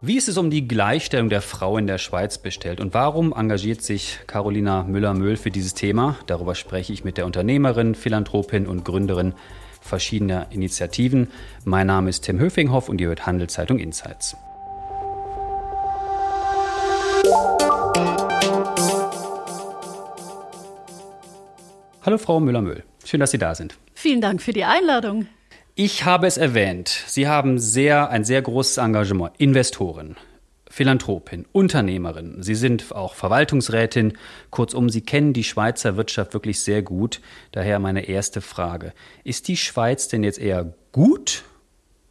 Wie ist es um die Gleichstellung der Frau in der Schweiz bestellt und warum engagiert sich Carolina Müller-Möhl für dieses Thema? Darüber spreche ich mit der Unternehmerin, Philanthropin und Gründerin verschiedener Initiativen. Mein Name ist Tim Höfinghoff und ihr hört Handelszeitung Insights. Hallo Frau Müller-Möhl, schön, dass Sie da sind. Vielen Dank für die Einladung. Ich habe es erwähnt. Sie haben sehr, ein sehr großes Engagement. Investorin, Philanthropin, Unternehmerin. Sie sind auch Verwaltungsrätin. Kurzum, Sie kennen die Schweizer Wirtschaft wirklich sehr gut. Daher meine erste Frage. Ist die Schweiz denn jetzt eher gut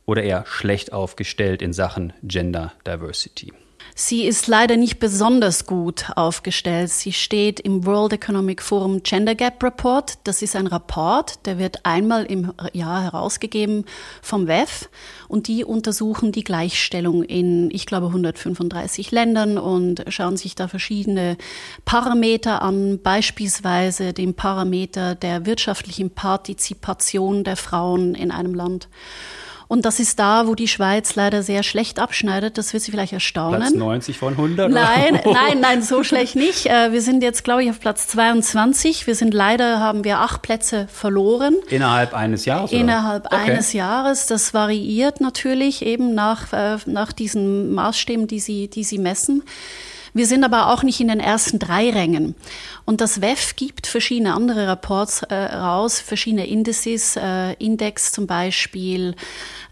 oder eher schlecht aufgestellt in Sachen Gender Diversity? Sie ist leider nicht besonders gut aufgestellt. Sie steht im World Economic Forum Gender Gap Report. Das ist ein Rapport, der wird einmal im Jahr herausgegeben vom WEF und die untersuchen die Gleichstellung in, ich glaube, 135 Ländern und schauen sich da verschiedene Parameter an, beispielsweise den Parameter der wirtschaftlichen Partizipation der Frauen in einem Land. Und das ist da, wo die Schweiz leider sehr schlecht abschneidet. Das wird Sie vielleicht erstaunen. Platz 90 von 100? Nein, nein, nein, so schlecht nicht. Äh, wir sind jetzt, glaube ich, auf Platz 22. Wir sind leider, haben wir acht Plätze verloren. Innerhalb eines Jahres? Oder? Innerhalb okay. eines Jahres. Das variiert natürlich eben nach, äh, nach diesen Maßstäben, die Sie, die Sie messen. Wir sind aber auch nicht in den ersten drei Rängen. Und das WEF gibt verschiedene andere Rapports äh, raus, verschiedene Indices, äh, Index zum Beispiel,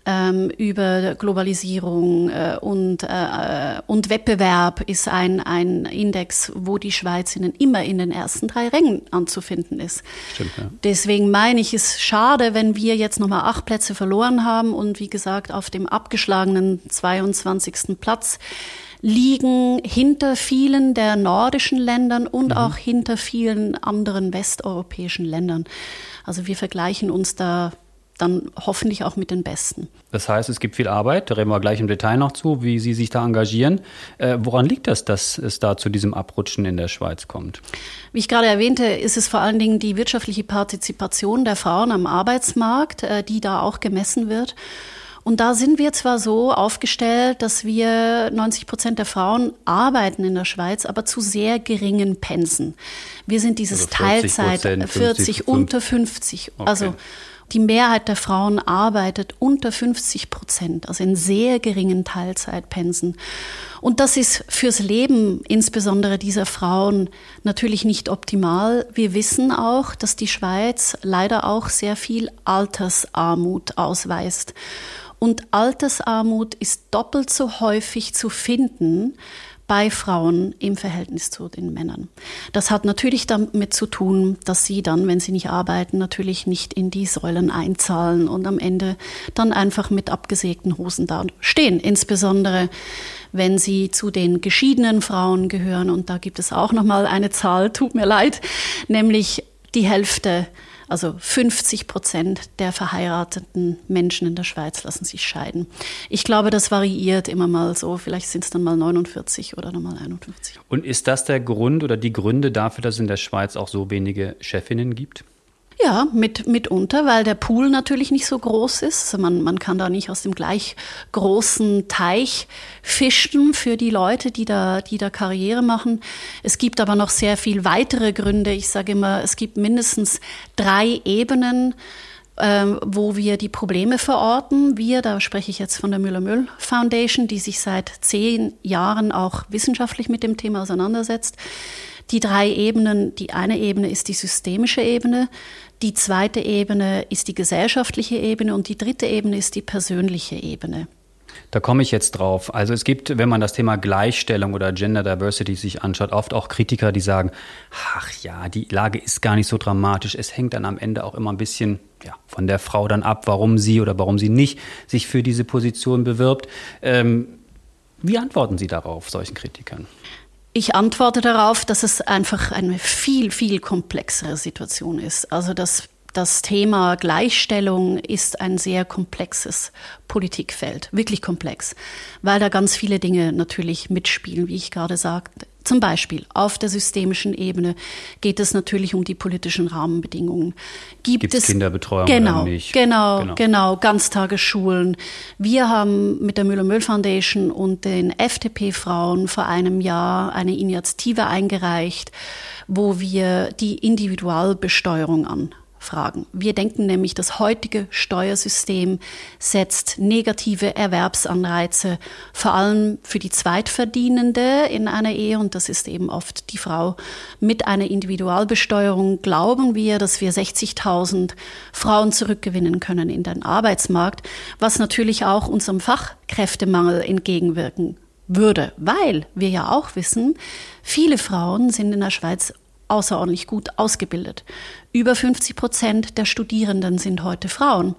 ähm, über Globalisierung äh, und, äh, und Wettbewerb ist ein, ein Index, wo die Schweiz in, immer in den ersten drei Rängen anzufinden ist. Stimmt, ja. Deswegen meine ich, es ist schade, wenn wir jetzt nochmal acht Plätze verloren haben und wie gesagt auf dem abgeschlagenen 22. Platz liegen hinter vielen der nordischen Ländern und mhm. auch hinter vielen anderen westeuropäischen Ländern. Also wir vergleichen uns da dann hoffentlich auch mit den Besten. Das heißt, es gibt viel Arbeit, da reden wir gleich im Detail noch zu, wie Sie sich da engagieren. Äh, woran liegt das, dass es da zu diesem Abrutschen in der Schweiz kommt? Wie ich gerade erwähnte, ist es vor allen Dingen die wirtschaftliche Partizipation der Frauen am Arbeitsmarkt, äh, die da auch gemessen wird. Und da sind wir zwar so aufgestellt, dass wir 90 Prozent der Frauen arbeiten in der Schweiz, aber zu sehr geringen Pensen. Wir sind dieses also 40 Teilzeit, 40, 50, unter 50. Okay. Also die Mehrheit der Frauen arbeitet unter 50 Prozent, also in sehr geringen Teilzeitpensen. Und das ist fürs Leben insbesondere dieser Frauen natürlich nicht optimal. Wir wissen auch, dass die Schweiz leider auch sehr viel Altersarmut ausweist. Und Altersarmut ist doppelt so häufig zu finden bei Frauen im Verhältnis zu den Männern. Das hat natürlich damit zu tun, dass sie dann, wenn sie nicht arbeiten, natürlich nicht in die Säulen einzahlen und am Ende dann einfach mit abgesägten Hosen da stehen. Insbesondere wenn sie zu den geschiedenen Frauen gehören. Und da gibt es auch noch mal eine Zahl, tut mir leid, nämlich die Hälfte also 50 Prozent der verheirateten Menschen in der Schweiz lassen sich scheiden. Ich glaube, das variiert immer mal so. Vielleicht sind es dann mal 49 oder nochmal 51. Und ist das der Grund oder die Gründe dafür, dass es in der Schweiz auch so wenige Chefinnen gibt? Ja, mit, mitunter, weil der Pool natürlich nicht so groß ist. Also man, man kann da nicht aus dem gleich großen Teich fischen für die Leute, die da, die da Karriere machen. Es gibt aber noch sehr viel weitere Gründe. Ich sage immer, es gibt mindestens drei Ebenen, ähm, wo wir die Probleme verorten. Wir, da spreche ich jetzt von der Müller-Müll Foundation, die sich seit zehn Jahren auch wissenschaftlich mit dem Thema auseinandersetzt. Die drei Ebenen, die eine Ebene ist die systemische Ebene, die zweite Ebene ist die gesellschaftliche Ebene und die dritte Ebene ist die persönliche Ebene. Da komme ich jetzt drauf. Also es gibt, wenn man das Thema Gleichstellung oder Gender Diversity sich anschaut, oft auch Kritiker, die sagen, ach ja, die Lage ist gar nicht so dramatisch. Es hängt dann am Ende auch immer ein bisschen ja, von der Frau dann ab, warum sie oder warum sie nicht sich für diese Position bewirbt. Ähm, wie antworten Sie darauf, solchen Kritikern? Ich antworte darauf, dass es einfach eine viel, viel komplexere Situation ist. Also das, das Thema Gleichstellung ist ein sehr komplexes Politikfeld, wirklich komplex, weil da ganz viele Dinge natürlich mitspielen, wie ich gerade sagte. Zum Beispiel auf der systemischen Ebene geht es natürlich um die politischen Rahmenbedingungen. Gibt Gibt's es Kinderbetreuung genau, oder nicht? Genau, genau, genau, Ganztagesschulen. Wir haben mit der Müller-Müll Foundation und den FDP-Frauen vor einem Jahr eine Initiative eingereicht, wo wir die Individualbesteuerung an fragen. Wir denken nämlich, das heutige Steuersystem setzt negative Erwerbsanreize vor allem für die Zweitverdienende in einer Ehe und das ist eben oft die Frau. Mit einer Individualbesteuerung glauben wir, dass wir 60.000 Frauen zurückgewinnen können in den Arbeitsmarkt, was natürlich auch unserem Fachkräftemangel entgegenwirken würde, weil wir ja auch wissen, viele Frauen sind in der Schweiz außerordentlich gut ausgebildet. Über 50 Prozent der Studierenden sind heute Frauen.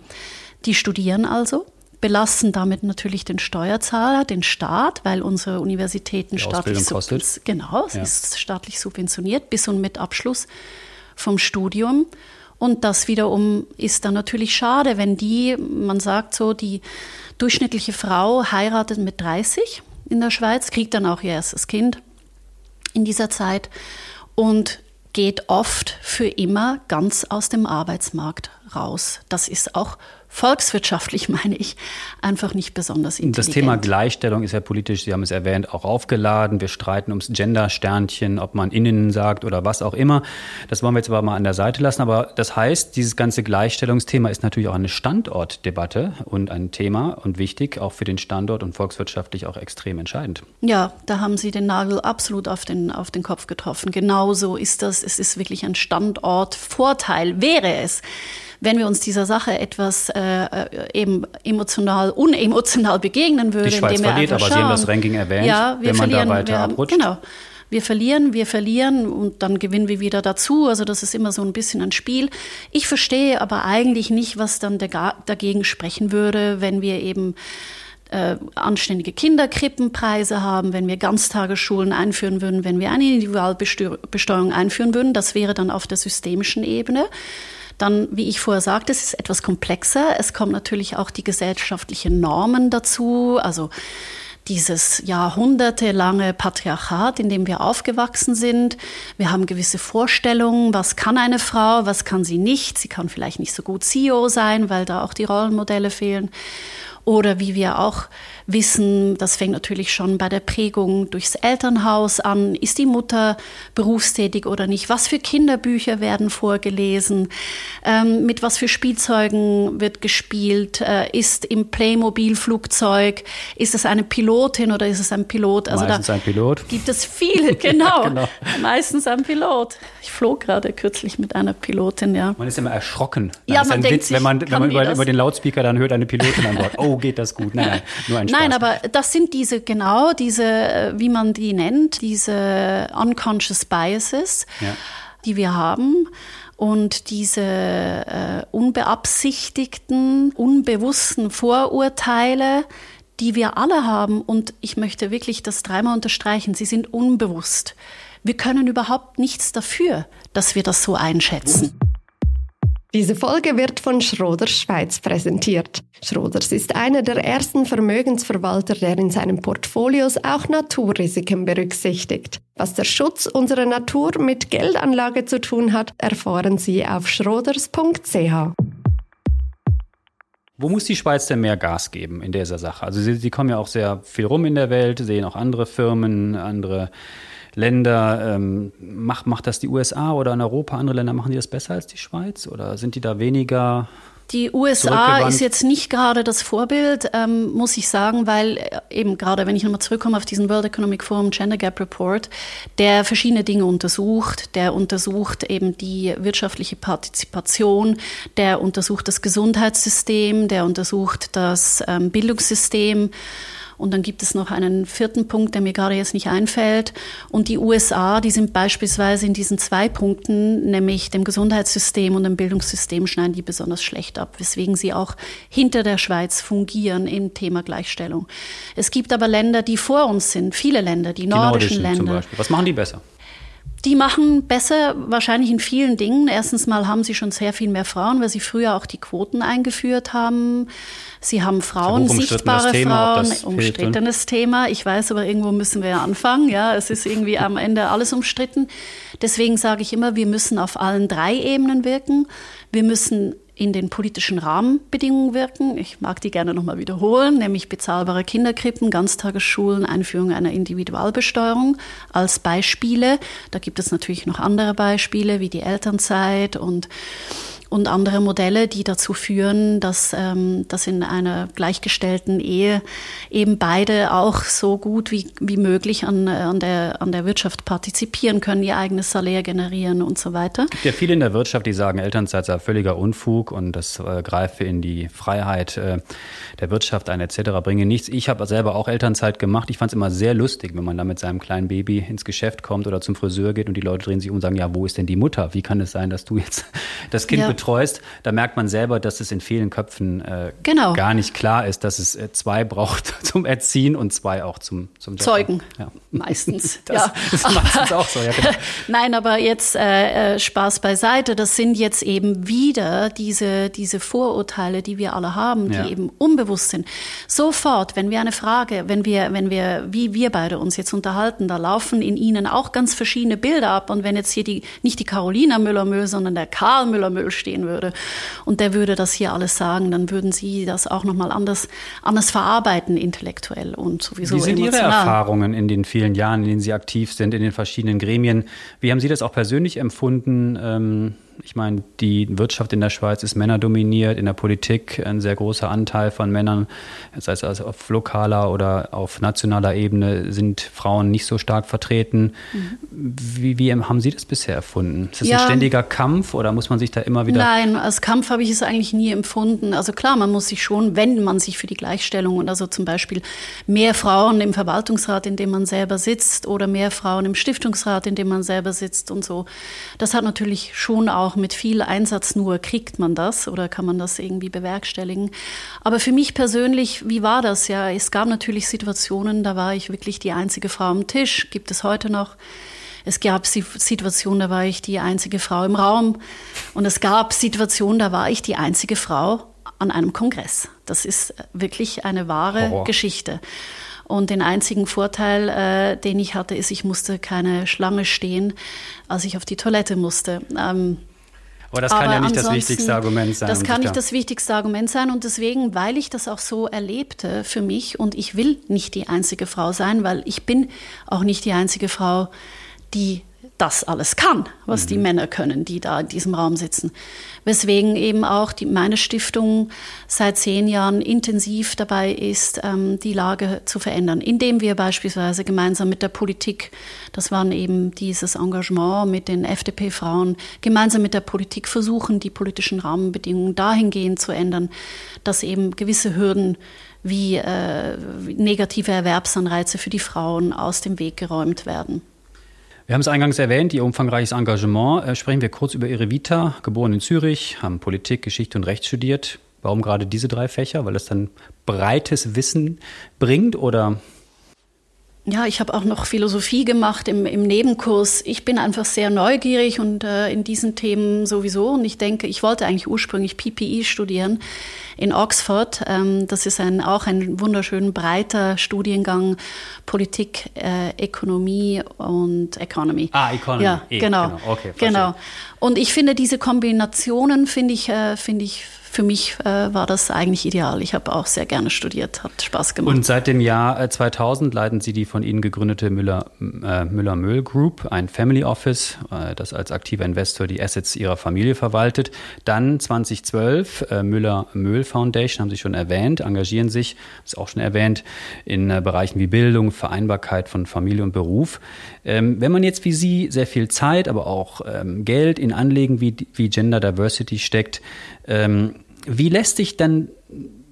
Die studieren also, belasten damit natürlich den Steuerzahler, den Staat, weil unsere Universitäten staatlich, kostet. genau, ja. ist staatlich subventioniert bis und mit Abschluss vom Studium. Und das wiederum ist dann natürlich schade, wenn die, man sagt so, die durchschnittliche Frau heiratet mit 30 in der Schweiz, kriegt dann auch ihr erstes Kind in dieser Zeit und geht oft für immer ganz aus dem Arbeitsmarkt raus. Das ist auch volkswirtschaftlich, meine ich, einfach nicht besonders intelligent. Das Thema Gleichstellung ist ja politisch, Sie haben es erwähnt, auch aufgeladen. Wir streiten ums Gender-Sternchen, ob man innen sagt oder was auch immer. Das wollen wir jetzt aber mal an der Seite lassen. Aber das heißt, dieses ganze Gleichstellungsthema ist natürlich auch eine Standortdebatte und ein Thema und wichtig, auch für den Standort und volkswirtschaftlich auch extrem entscheidend. Ja, da haben Sie den Nagel absolut auf den, auf den Kopf getroffen. Genauso ist das. Es ist wirklich ein Standortvorteil, wäre es wenn wir uns dieser Sache etwas äh, äh, eben emotional, unemotional begegnen würden. Die Schweiz verliert, aber schauen, Sie haben das Ranking erwähnt, ja, wir wenn man verlieren, da weiter wir, abrutscht. Genau. Wir verlieren, wir verlieren und dann gewinnen wir wieder dazu. Also das ist immer so ein bisschen ein Spiel. Ich verstehe aber eigentlich nicht, was dann dagegen sprechen würde, wenn wir eben äh, anständige Kinderkrippenpreise haben, wenn wir Ganztagesschulen einführen würden, wenn wir eine Individualbesteuerung einführen würden. Das wäre dann auf der systemischen Ebene. Dann, wie ich vorher sagte, es ist etwas komplexer. Es kommen natürlich auch die gesellschaftlichen Normen dazu, also dieses jahrhundertelange Patriarchat, in dem wir aufgewachsen sind. Wir haben gewisse Vorstellungen, was kann eine Frau, was kann sie nicht. Sie kann vielleicht nicht so gut CEO sein, weil da auch die Rollenmodelle fehlen. Oder wie wir auch wissen, das fängt natürlich schon bei der Prägung durchs Elternhaus an. Ist die Mutter berufstätig oder nicht? Was für Kinderbücher werden vorgelesen? Ähm, mit was für Spielzeugen wird gespielt? Äh, ist im Playmobil-Flugzeug, ist es eine Pilotin oder ist es ein Pilot? Also Meistens ein Pilot. Gibt es viele, genau. genau. Meistens ein Pilot. Ich flog gerade kürzlich mit einer Pilotin, ja. Man ist immer erschrocken. Dann ja, man denkt Witz, sich, wenn man, wenn man über, über, den Lautspeaker dann hört, eine Pilotin an Bord. Oh, geht das gut? Nein, nein, nur ein Nein, aber das sind diese, genau, diese, äh, wie man die nennt, diese unconscious biases, ja. die wir haben. Und diese äh, unbeabsichtigten, unbewussten Vorurteile, die wir alle haben, und ich möchte wirklich das dreimal unterstreichen, sie sind unbewusst. Wir können überhaupt nichts dafür, dass wir das so einschätzen. Diese Folge wird von Schroders Schweiz präsentiert. Schroders ist einer der ersten Vermögensverwalter, der in seinen Portfolios auch Naturrisiken berücksichtigt. Was der Schutz unserer Natur mit Geldanlage zu tun hat, erfahren Sie auf schroders.ch. Wo muss die Schweiz denn mehr Gas geben in dieser Sache? Also Sie, Sie kommen ja auch sehr viel rum in der Welt, sehen auch andere Firmen, andere Länder, ähm, macht, macht das die USA oder in Europa, andere Länder, machen die das besser als die Schweiz? Oder sind die da weniger die USA ist jetzt nicht gerade das Vorbild, ähm, muss ich sagen, weil äh, eben gerade, wenn ich nochmal zurückkomme auf diesen World Economic Forum Gender Gap Report, der verschiedene Dinge untersucht, der untersucht eben die wirtschaftliche Partizipation, der untersucht das Gesundheitssystem, der untersucht das ähm, Bildungssystem und dann gibt es noch einen vierten Punkt, der mir gerade jetzt nicht einfällt. Und die USA, die sind beispielsweise in diesen zwei Punkten, nämlich dem Gesundheitssystem und dem Bildungssystem, schneiden die besonders schlecht ab, weswegen sie auch hinter der Schweiz fungieren im Thema Gleichstellung. Es gibt aber Länder, die vor uns sind, viele Länder, die, die nordischen, nordischen Länder. Was machen die besser? Die machen besser wahrscheinlich in vielen Dingen. Erstens mal haben sie schon sehr viel mehr Frauen, weil sie früher auch die Quoten eingeführt haben. Sie haben Frauen, sichtbare Thema, Frauen, umstrittenes Thema. Ich weiß, aber irgendwo müssen wir ja anfangen. Ja, es ist irgendwie am Ende alles umstritten. Deswegen sage ich immer, wir müssen auf allen drei Ebenen wirken. Wir müssen in den politischen Rahmenbedingungen wirken. Ich mag die gerne nochmal wiederholen, nämlich bezahlbare Kinderkrippen, Ganztagesschulen, Einführung einer Individualbesteuerung als Beispiele. Da gibt es natürlich noch andere Beispiele wie die Elternzeit und und andere Modelle, die dazu führen, dass, ähm, dass in einer gleichgestellten Ehe eben beide auch so gut wie, wie möglich an, an, der, an der Wirtschaft partizipieren können, ihr eigenes Salär generieren und so weiter. Es gibt ja viele in der Wirtschaft, die sagen, Elternzeit sei völliger Unfug und das äh, greife in die Freiheit äh, der Wirtschaft ein etc., bringe nichts. Ich habe selber auch Elternzeit gemacht. Ich fand es immer sehr lustig, wenn man da mit seinem kleinen Baby ins Geschäft kommt oder zum Friseur geht und die Leute drehen sich um und sagen, ja, wo ist denn die Mutter? Wie kann es sein, dass du jetzt das Kind ja betreust, da merkt man selber, dass es in vielen Köpfen äh, genau. gar nicht klar ist, dass es äh, zwei braucht zum Erziehen und zwei auch zum, zum Zeugen. Ja. Meistens. das ja. ist meistens auch so, ja, genau. Nein, aber jetzt äh, äh, Spaß beiseite. Das sind jetzt eben wieder diese, diese Vorurteile, die wir alle haben, die ja. eben unbewusst sind. Sofort, wenn wir eine Frage, wenn wir, wenn wir, wie wir beide uns jetzt unterhalten, da laufen in ihnen auch ganz verschiedene Bilder ab. Und wenn jetzt hier die, nicht die Carolina Müller-Müll, sondern der Karl Müller-Müll stehen würde und der würde das hier alles sagen, dann würden Sie das auch nochmal anders, anders verarbeiten, intellektuell und sowieso Wie sind emotional. Ihre Erfahrungen in den vielen Jahren, in denen Sie aktiv sind, in den verschiedenen Gremien? Wie haben Sie das auch persönlich empfunden? Ähm ich meine, die Wirtschaft in der Schweiz ist männerdominiert, in der Politik ein sehr großer Anteil von Männern, das heißt also auf lokaler oder auf nationaler Ebene sind Frauen nicht so stark vertreten. Mhm. Wie, wie, haben Sie das bisher erfunden? Ist das ja. ein ständiger Kampf oder muss man sich da immer wieder... Nein, als Kampf habe ich es eigentlich nie empfunden. Also klar, man muss sich schon, wenn man sich für die Gleichstellung und also zum Beispiel mehr Frauen im Verwaltungsrat, in dem man selber sitzt oder mehr Frauen im Stiftungsrat, in dem man selber sitzt und so, das hat natürlich schon auch auch mit viel Einsatz nur kriegt man das oder kann man das irgendwie bewerkstelligen. Aber für mich persönlich, wie war das? Ja, es gab natürlich Situationen, da war ich wirklich die einzige Frau am Tisch, gibt es heute noch. Es gab Situationen, da war ich die einzige Frau im Raum. Und es gab Situationen, da war ich die einzige Frau an einem Kongress. Das ist wirklich eine wahre Horror. Geschichte. Und den einzigen Vorteil, äh, den ich hatte, ist, ich musste keine Schlange stehen, als ich auf die Toilette musste. Ähm, aber das kann Aber ja nicht das wichtigste Argument sein. Das kann nicht das wichtigste Argument sein. Und deswegen, weil ich das auch so erlebte für mich und ich will nicht die einzige Frau sein, weil ich bin auch nicht die einzige Frau, die das alles kann, was mhm. die Männer können, die da in diesem Raum sitzen. Weswegen eben auch die, meine Stiftung seit zehn Jahren intensiv dabei ist, ähm, die Lage zu verändern, indem wir beispielsweise gemeinsam mit der Politik, das waren eben dieses Engagement mit den FDP-Frauen, gemeinsam mit der Politik versuchen, die politischen Rahmenbedingungen dahingehend zu ändern, dass eben gewisse Hürden wie äh, negative Erwerbsanreize für die Frauen aus dem Weg geräumt werden. Wir haben es eingangs erwähnt, Ihr umfangreiches Engagement. Äh, sprechen wir kurz über Ihre Vita. Geboren in Zürich, haben Politik, Geschichte und Recht studiert. Warum gerade diese drei Fächer? Weil das dann breites Wissen bringt oder ja, ich habe auch noch Philosophie gemacht im, im Nebenkurs. Ich bin einfach sehr neugierig und äh, in diesen Themen sowieso. Und ich denke, ich wollte eigentlich ursprünglich PPE studieren in Oxford. Ähm, das ist ein, auch ein wunderschön breiter Studiengang Politik, äh, Ökonomie und Economy. Ah, Economy. Ja, e, genau. Genau. Okay, genau. Und ich finde diese Kombinationen finde ich, äh, finde ich für mich äh, war das eigentlich ideal. Ich habe auch sehr gerne studiert, hat Spaß gemacht. Und seit dem Jahr 2000 äh, leiten Sie die von Ihnen gegründete Müller, äh, Müller Group, ein Family Office, äh, das als aktiver Investor die Assets Ihrer Familie verwaltet. Dann 2012 äh, Müller-Möhl Foundation, haben Sie schon erwähnt, engagieren sich, ist auch schon erwähnt, in äh, Bereichen wie Bildung, Vereinbarkeit von Familie und Beruf. Ähm, wenn man jetzt wie Sie sehr viel Zeit, aber auch ähm, Geld in Anlegen wie, wie Gender Diversity steckt, ähm, wie lässt sich dann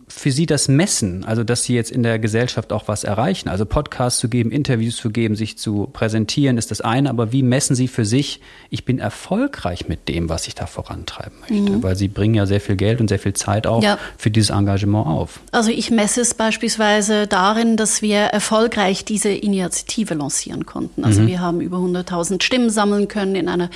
für Sie das Messen, also dass Sie jetzt in der Gesellschaft auch was erreichen? Also Podcasts zu geben, Interviews zu geben, sich zu präsentieren, ist das eine, aber wie messen Sie für sich, ich bin erfolgreich mit dem, was ich da vorantreiben möchte? Mhm. Weil Sie bringen ja sehr viel Geld und sehr viel Zeit auch ja. für dieses Engagement auf. Also ich messe es beispielsweise darin, dass wir erfolgreich diese Initiative lancieren konnten. Also mhm. wir haben über 100.000 Stimmen sammeln können in einer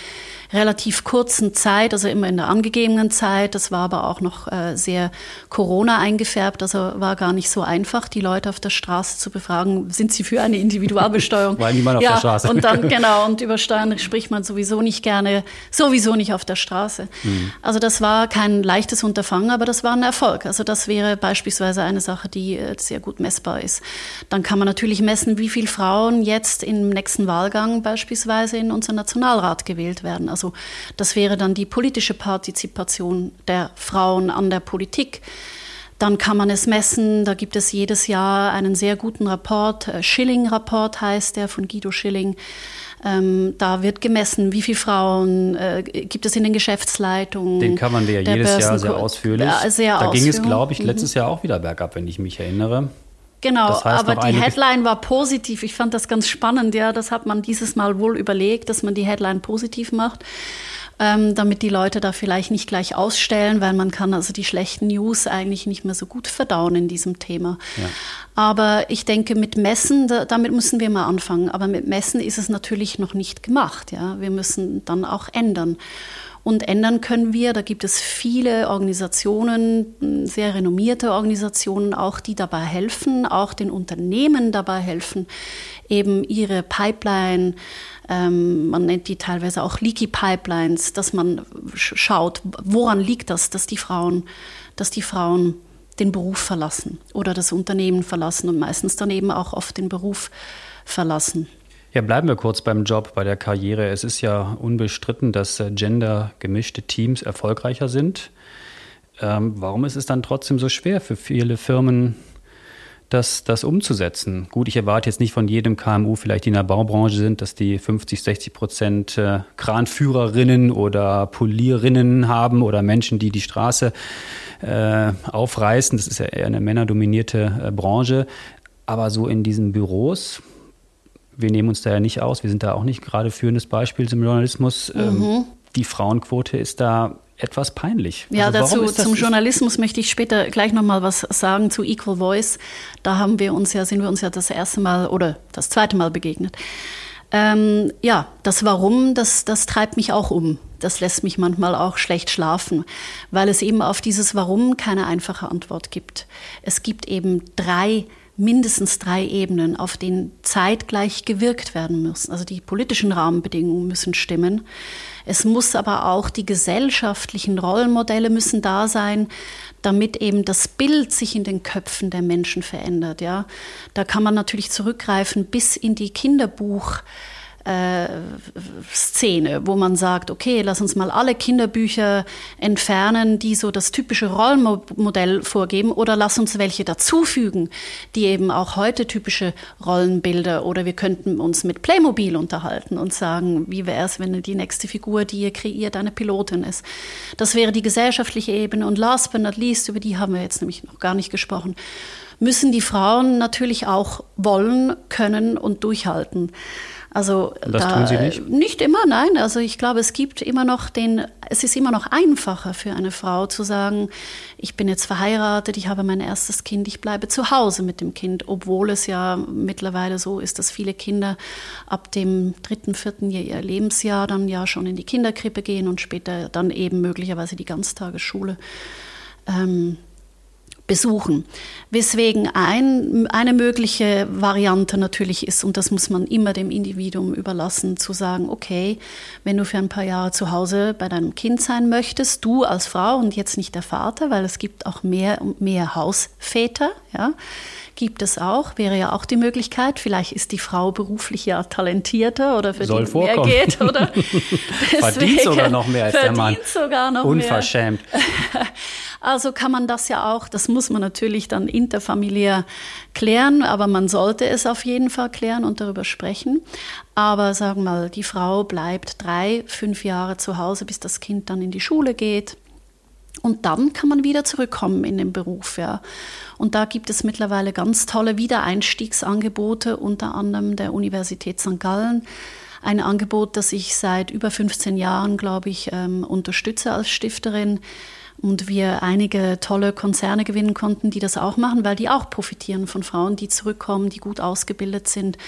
relativ kurzen Zeit, also immer in der angegebenen Zeit. Das war aber auch noch äh, sehr Corona eingefärbt, also war gar nicht so einfach, die Leute auf der Straße zu befragen, sind sie für eine Individualbesteuerung? War niemand auf ja, der Straße. Und dann, genau, und über Steuern spricht man sowieso nicht gerne, sowieso nicht auf der Straße. Mhm. Also das war kein leichtes Unterfangen, aber das war ein Erfolg. Also das wäre beispielsweise eine Sache, die äh, sehr gut messbar ist. Dann kann man natürlich messen, wie viele Frauen jetzt im nächsten Wahlgang beispielsweise in unseren Nationalrat gewählt werden. Also das wäre dann die politische Partizipation der Frauen an der Politik. Dann kann man es messen. Da gibt es jedes Jahr einen sehr guten Rapport. Äh, Schilling-Rapport heißt der von Guido Schilling. Ähm, da wird gemessen, wie viele Frauen äh, gibt es in den Geschäftsleitungen. Den kann man ja jedes Börsen Jahr sehr ausführlich. Ja, sehr da ging es, glaube ich, letztes mhm. Jahr auch wieder bergab, wenn ich mich erinnere. Genau, das heißt aber die Headline war positiv. Ich fand das ganz spannend. Ja, das hat man dieses Mal wohl überlegt, dass man die Headline positiv macht, ähm, damit die Leute da vielleicht nicht gleich ausstellen, weil man kann also die schlechten News eigentlich nicht mehr so gut verdauen in diesem Thema. Ja. Aber ich denke, mit Messen, da, damit müssen wir mal anfangen. Aber mit Messen ist es natürlich noch nicht gemacht. Ja, wir müssen dann auch ändern. Und ändern können wir. Da gibt es viele Organisationen, sehr renommierte Organisationen auch, die dabei helfen, auch den Unternehmen dabei helfen, eben ihre Pipeline, ähm, man nennt die teilweise auch Leaky Pipelines, dass man schaut, woran liegt das, dass die Frauen, dass die Frauen den Beruf verlassen oder das Unternehmen verlassen und meistens dann eben auch oft den Beruf verlassen. Ja, bleiben wir kurz beim Job, bei der Karriere. Es ist ja unbestritten, dass äh, gendergemischte Teams erfolgreicher sind. Ähm, warum ist es dann trotzdem so schwer für viele Firmen, das, das umzusetzen? Gut, ich erwarte jetzt nicht von jedem KMU, vielleicht die in der Baubranche sind, dass die 50, 60 Prozent äh, Kranführerinnen oder Polierinnen haben oder Menschen, die die Straße äh, aufreißen. Das ist ja eher eine männerdominierte äh, Branche. Aber so in diesen Büros, wir nehmen uns da ja nicht aus, wir sind da auch nicht gerade führendes Beispiel im Journalismus. Ähm, mhm. die Frauenquote ist da etwas peinlich. Ja, also dazu zum Journalismus möchte ich später gleich noch mal was sagen zu Equal Voice. Da haben wir uns ja sind wir uns ja das erste Mal oder das zweite Mal begegnet. Ähm, ja, das Warum, das das treibt mich auch um. Das lässt mich manchmal auch schlecht schlafen, weil es eben auf dieses Warum keine einfache Antwort gibt. Es gibt eben drei mindestens drei Ebenen, auf denen zeitgleich gewirkt werden müssen. Also die politischen Rahmenbedingungen müssen stimmen. Es muss aber auch die gesellschaftlichen Rollenmodelle müssen da sein, damit eben das Bild sich in den Köpfen der Menschen verändert. Ja, da kann man natürlich zurückgreifen bis in die Kinderbuch äh, Szene, wo man sagt, okay, lass uns mal alle Kinderbücher entfernen, die so das typische Rollenmodell vorgeben, oder lass uns welche dazufügen, die eben auch heute typische Rollenbilder, oder wir könnten uns mit Playmobil unterhalten und sagen, wie wäre es, wenn die nächste Figur, die ihr kreiert, eine Pilotin ist. Das wäre die gesellschaftliche Ebene. Und last but not least, über die haben wir jetzt nämlich noch gar nicht gesprochen, müssen die Frauen natürlich auch wollen, können und durchhalten. Also das da, tun Sie nicht? Nicht immer, nein. Also ich glaube, es gibt immer noch den, es ist immer noch einfacher für eine Frau zu sagen, ich bin jetzt verheiratet, ich habe mein erstes Kind, ich bleibe zu Hause mit dem Kind, obwohl es ja mittlerweile so ist, dass viele Kinder ab dem dritten, vierten Lebensjahr dann ja schon in die Kinderkrippe gehen und später dann eben möglicherweise die Ganztagesschule. Ähm, besuchen. Weswegen ein, eine mögliche Variante natürlich ist, und das muss man immer dem Individuum überlassen, zu sagen, okay, wenn du für ein paar Jahre zu Hause bei deinem Kind sein möchtest, du als Frau und jetzt nicht der Vater, weil es gibt auch mehr und mehr Hausväter, ja, gibt es auch, wäre ja auch die Möglichkeit. Vielleicht ist die Frau beruflich ja talentierter oder für Soll die vorkommen. mehr geht. Oder verdient sogar noch mehr als der Mann. sogar noch Unverschämt. Also kann man das ja auch, das muss man natürlich dann interfamiliär klären, aber man sollte es auf jeden Fall klären und darüber sprechen. Aber sagen wir mal, die Frau bleibt drei, fünf Jahre zu Hause, bis das Kind dann in die Schule geht Und dann kann man wieder zurückkommen in den Beruf. Ja. Und da gibt es mittlerweile ganz tolle Wiedereinstiegsangebote, unter anderem der Universität St. Gallen. Ein Angebot, das ich seit über 15 Jahren, glaube ich, ähm, unterstütze als Stifterin und wir einige tolle Konzerne gewinnen konnten, die das auch machen, weil die auch profitieren von Frauen, die zurückkommen, die gut ausgebildet sind,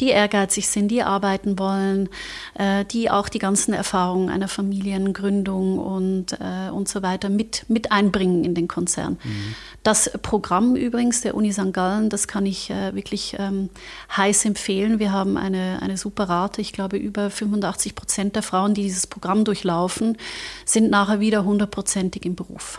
die ehrgeizig sind, die arbeiten wollen, äh, die auch die ganzen Erfahrungen einer Familiengründung und, äh, und so weiter mit, mit einbringen in den Konzern. Mhm. Das Programm übrigens der Uni St. Gallen, das kann ich äh, wirklich ähm, heiß empfehlen. Wir haben eine, eine super Rate. Ich glaube, über 85 Prozent der Frauen, die dieses Programm durchlaufen, sind nachher wieder hundertprozentig im Beruf.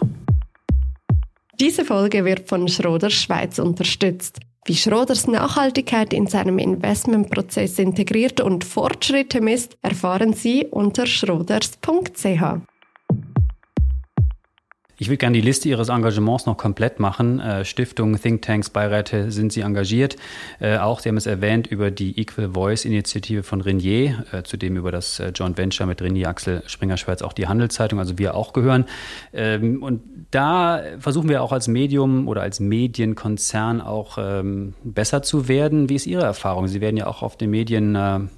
Diese Folge wird von Schroders Schweiz unterstützt. Wie Schroders Nachhaltigkeit in seinem Investmentprozess integriert und Fortschritte misst, erfahren Sie unter schroders.ch. Ich würde gerne die Liste Ihres Engagements noch komplett machen. Äh, Stiftungen, Thinktanks, Beiräte sind Sie engagiert. Äh, auch, Sie haben es erwähnt, über die Equal Voice Initiative von Renier, äh, zudem über das Joint Venture mit Renier Axel Springer-Schweiz, auch die Handelszeitung, also wir auch gehören. Ähm, und da versuchen wir auch als Medium oder als Medienkonzern auch ähm, besser zu werden. Wie ist Ihre Erfahrung? Sie werden ja auch auf den Medien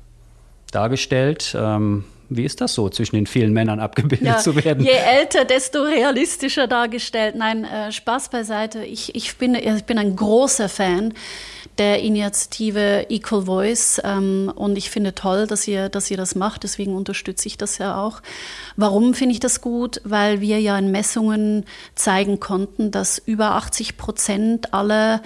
dargestellt. Ähm, wie ist das so, zwischen den vielen Männern abgebildet ja, zu werden? Je älter, desto realistischer dargestellt. Nein, äh, Spaß beiseite. Ich, ich, bin, ich bin ein großer Fan der Initiative Equal Voice ähm, und ich finde toll, dass ihr, dass ihr das macht. Deswegen unterstütze ich das ja auch. Warum finde ich das gut? Weil wir ja in Messungen zeigen konnten, dass über 80 Prozent aller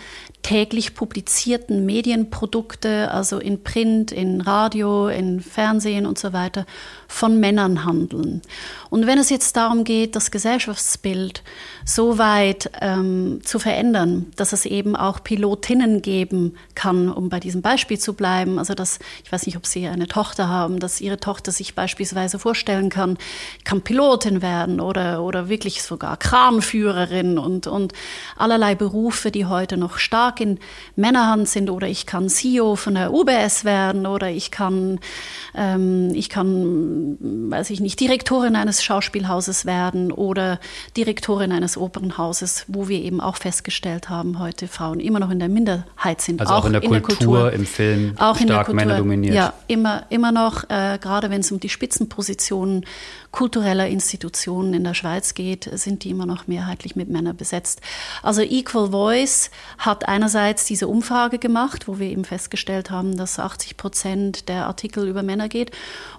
täglich publizierten Medienprodukte, also in Print, in Radio, in Fernsehen und so weiter, von Männern handeln. Und wenn es jetzt darum geht, das Gesellschaftsbild so weit ähm, zu verändern, dass es eben auch Pilotinnen geben kann, um bei diesem Beispiel zu bleiben, also dass, ich weiß nicht, ob Sie eine Tochter haben, dass Ihre Tochter sich beispielsweise vorstellen kann, kann Pilotin werden oder, oder wirklich sogar Kranführerin und, und allerlei Berufe, die heute noch stark in Männerhand sind oder ich kann CEO von der UBS werden oder ich kann, ähm, ich kann, weiß ich nicht, Direktorin eines Schauspielhauses werden oder Direktorin eines Opernhauses, wo wir eben auch festgestellt haben, heute Frauen immer noch in der Minderheit sind. Also auch, auch in, der, in Kultur, der Kultur, im Film, auch stark Männer dominiert. Ja, immer, immer noch, äh, gerade wenn es um die Spitzenpositionen kultureller Institutionen in der Schweiz geht, sind die immer noch mehrheitlich mit Männern besetzt. Also Equal Voice hat einerseits diese Umfrage gemacht, wo wir eben festgestellt haben, dass 80 Prozent der Artikel über Männer geht.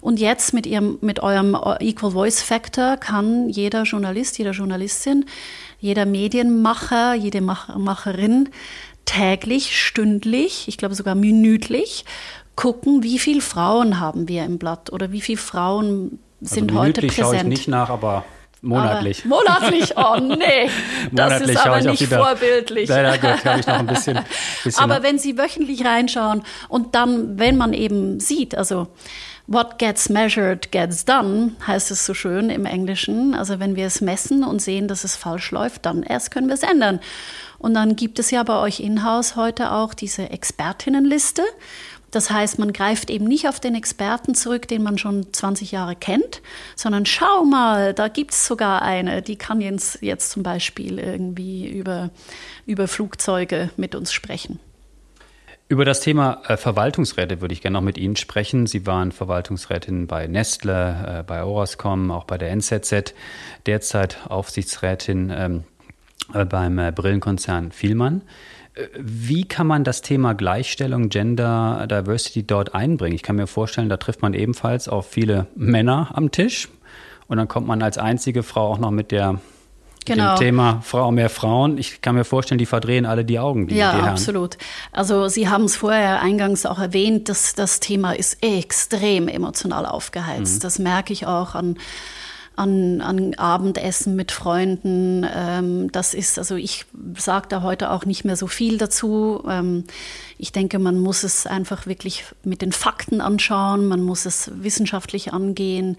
Und jetzt mit, ihrem, mit eurem Equal Voice Factor kann jeder Journalist, jeder Journalistin, jeder Medienmacher, jede Macherin täglich, stündlich, ich glaube sogar minütlich, gucken, wie viele Frauen haben wir im Blatt oder wie viele Frauen also sind also heute präsent. schaue ich nicht nach, aber monatlich. Aber monatlich? Oh nee, das ist aber nicht vorbildlich. Leider gut, habe ich noch ein bisschen, bisschen Aber wenn Sie wöchentlich reinschauen und dann, wenn man eben sieht, also What gets measured gets done, heißt es so schön im Englischen. Also wenn wir es messen und sehen, dass es falsch läuft, dann erst können wir es ändern. Und dann gibt es ja bei euch in-house heute auch diese Expertinnenliste. Das heißt, man greift eben nicht auf den Experten zurück, den man schon 20 Jahre kennt, sondern schau mal, da gibt es sogar eine, die kann jetzt, jetzt zum Beispiel irgendwie über, über Flugzeuge mit uns sprechen. Über das Thema äh, Verwaltungsräte würde ich gerne noch mit Ihnen sprechen. Sie waren Verwaltungsrätin bei Nestle, äh, bei Orascom, auch bei der NZZ, derzeit Aufsichtsrätin ähm, äh, beim Brillenkonzern Vielmann. Wie kann man das Thema Gleichstellung, Gender, Diversity dort einbringen? Ich kann mir vorstellen, da trifft man ebenfalls auf viele Männer am Tisch und dann kommt man als einzige Frau auch noch mit der Genau. Dem Thema Frau mehr Frauen. Ich kann mir vorstellen, die verdrehen alle die Augen. Die, ja, die absolut. Also Sie haben es vorher eingangs auch erwähnt, dass das Thema ist extrem emotional aufgeheizt. Mhm. Das merke ich auch an an, an Abendessen mit Freunden. Ähm, das ist, also ich sage da heute auch nicht mehr so viel dazu. Ähm, ich denke, man muss es einfach wirklich mit den Fakten anschauen, man muss es wissenschaftlich angehen.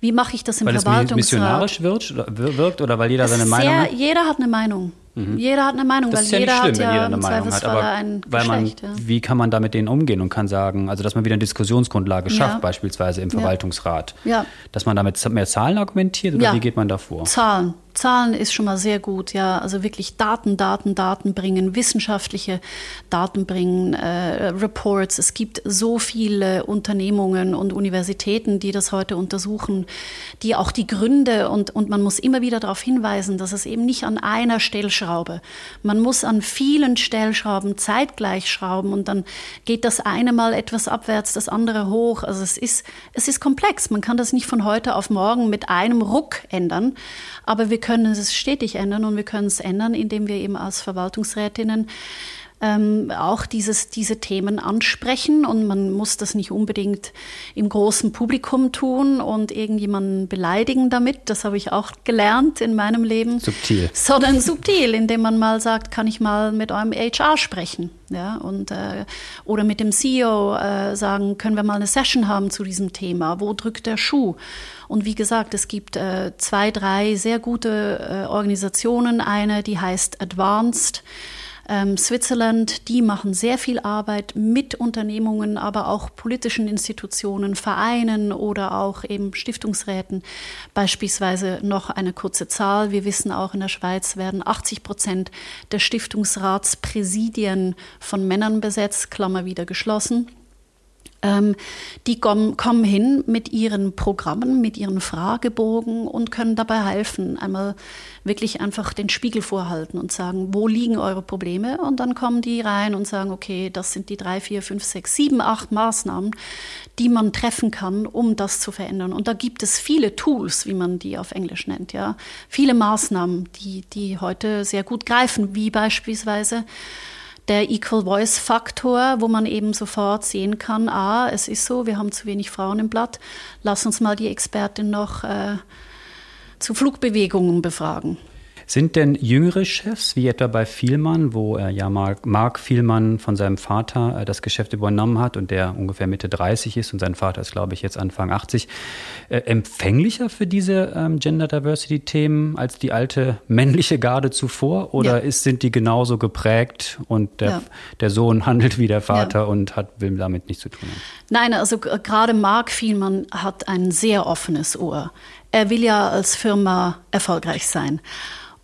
Wie mache ich das im weil Verwaltungsrat? Weil es missionarisch wirkt, wirkt oder weil jeder seine Meinung hat? Jeder hat eine Meinung. Mhm. Jeder hat eine Meinung, das weil ist ja jeder nicht schlimm, hat ja wenn jeder eine Meinung hat, aber ein weil man, ja. wie kann man da mit denen umgehen und kann sagen, also dass man wieder eine Diskussionsgrundlage schafft, ja. beispielsweise im Verwaltungsrat, ja. dass man damit mehr Zahlen argumentiert oder wie geht man da vor? Zahlen. Zahlen ist schon mal sehr gut, ja. Also wirklich Daten, Daten, Daten bringen, wissenschaftliche Daten bringen, äh, Reports. Es gibt so viele Unternehmungen und Universitäten, die das heute untersuchen, die auch die Gründe und, und man muss immer wieder darauf hinweisen, dass es eben nicht an einer Stellschraube. Man muss an vielen Stellschrauben zeitgleich schrauben und dann geht das eine mal etwas abwärts, das andere hoch. Also es ist, es ist komplex. Man kann das nicht von heute auf morgen mit einem Ruck ändern. Aber wir können es stetig ändern und wir können es ändern, indem wir eben als Verwaltungsrätinnen ähm, auch dieses, diese Themen ansprechen und man muss das nicht unbedingt im großen Publikum tun und irgendjemanden beleidigen damit. Das habe ich auch gelernt in meinem Leben. Subtil. Sondern subtil, indem man mal sagt, kann ich mal mit eurem HR sprechen. Ja, und, äh, oder mit dem CEO äh, sagen, können wir mal eine Session haben zu diesem Thema? Wo drückt der Schuh? Und wie gesagt, es gibt äh, zwei, drei sehr gute äh, Organisationen. Eine, die heißt Advanced ähm, Switzerland, die machen sehr viel Arbeit mit Unternehmungen, aber auch politischen Institutionen, Vereinen oder auch eben Stiftungsräten. Beispielsweise noch eine kurze Zahl. Wir wissen auch in der Schweiz werden 80 Prozent der Stiftungsratspräsidien von Männern besetzt, Klammer wieder geschlossen. Ähm, die kommen hin mit ihren Programmen, mit ihren Fragebogen und können dabei helfen. Einmal wirklich einfach den Spiegel vorhalten und sagen, wo liegen eure Probleme? Und dann kommen die rein und sagen, okay, das sind die drei, vier, fünf, sechs, sieben, acht Maßnahmen, die man treffen kann, um das zu verändern. Und da gibt es viele Tools, wie man die auf Englisch nennt, ja. Viele Maßnahmen, die, die heute sehr gut greifen, wie beispielsweise der Equal Voice Faktor, wo man eben sofort sehen kann, ah, es ist so, wir haben zu wenig Frauen im Blatt, lass uns mal die Expertin noch äh, zu Flugbewegungen befragen. Sind denn jüngere Chefs, wie etwa bei Vielmann, wo er ja Mark, Mark Vielmann von seinem Vater äh, das Geschäft übernommen hat und der ungefähr Mitte 30 ist und sein Vater ist, glaube ich, jetzt Anfang 80, äh, empfänglicher für diese ähm, Gender Diversity Themen als die alte männliche Garde zuvor? Oder ja. ist, sind die genauso geprägt und der, ja. der Sohn handelt wie der Vater ja. und hat, will damit nichts zu tun haben? Nein, also gerade Mark Vielmann hat ein sehr offenes Ohr. Er will ja als Firma erfolgreich sein.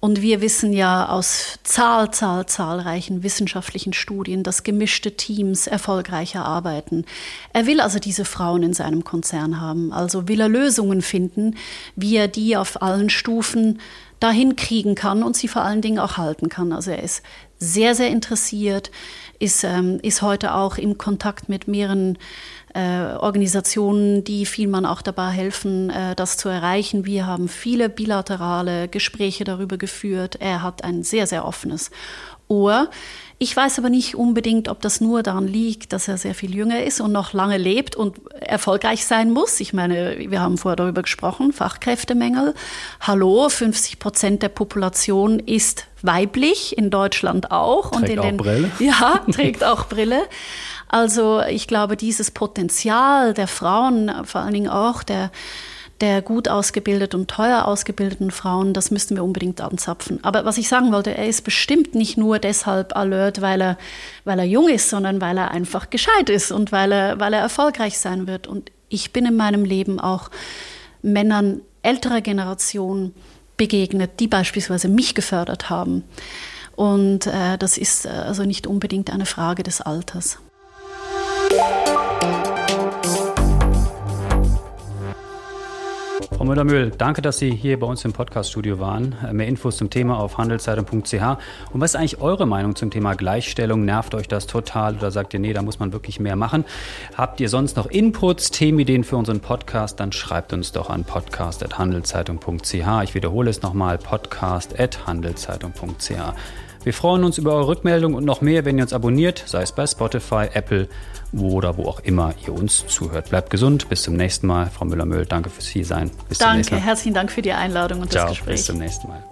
Und wir wissen ja aus zahl, zahl, zahlreichen wissenschaftlichen Studien, dass gemischte Teams erfolgreicher arbeiten. Er will also diese Frauen in seinem Konzern haben. Also will er Lösungen finden, wie er die auf allen Stufen dahin kriegen kann und sie vor allen Dingen auch halten kann. Also er ist sehr, sehr interessiert, ist, ähm, ist heute auch im Kontakt mit mehreren äh, Organisationen, die Vielmann auch dabei helfen, äh, das zu erreichen. Wir haben viele bilaterale Gespräche darüber geführt. Er hat ein sehr, sehr offenes Ohr. Ich weiß aber nicht unbedingt, ob das nur daran liegt, dass er sehr viel jünger ist und noch lange lebt und erfolgreich sein muss. Ich meine, wir haben vorher darüber gesprochen, Fachkräftemängel. Hallo, 50 Prozent der Population ist weiblich, in Deutschland auch. Trägt und in auch den, Brille. Ja, trägt auch Brille. Also ich glaube, dieses Potenzial der Frauen, vor allen Dingen auch der, der gut ausgebildeten und teuer ausgebildeten Frauen, das müssten wir unbedingt anzapfen. Aber was ich sagen wollte, er ist bestimmt nicht nur deshalb alert, weil er, weil er jung ist, sondern weil er einfach gescheit ist und weil er, weil er erfolgreich sein wird. Und ich bin in meinem Leben auch Männern älterer Generation begegnet, die beispielsweise mich gefördert haben. Und äh, das ist äh, also nicht unbedingt eine Frage des Alters. Müller-Mühl, danke, dass Sie hier bei uns im Podcast-Studio waren. Mehr Infos zum Thema auf handelszeitung.ch. Und was ist eigentlich eure Meinung zum Thema Gleichstellung? Nervt euch das total oder sagt ihr, nee, da muss man wirklich mehr machen? Habt ihr sonst noch Inputs, Themenideen für unseren Podcast? Dann schreibt uns doch an podcast.handelszeitung.ch. Ich wiederhole es nochmal, podcast.handelszeitung.ch. Wir freuen uns über eure Rückmeldung und noch mehr, wenn ihr uns abonniert, sei es bei Spotify, Apple oder wo auch immer ihr uns zuhört. Bleibt gesund, bis zum nächsten Mal. Frau Müller-Möhl, danke fürs Hiersein. Bis danke, herzlichen Dank für die Einladung und Ciao, das Gespräch. Bis zum nächsten Mal.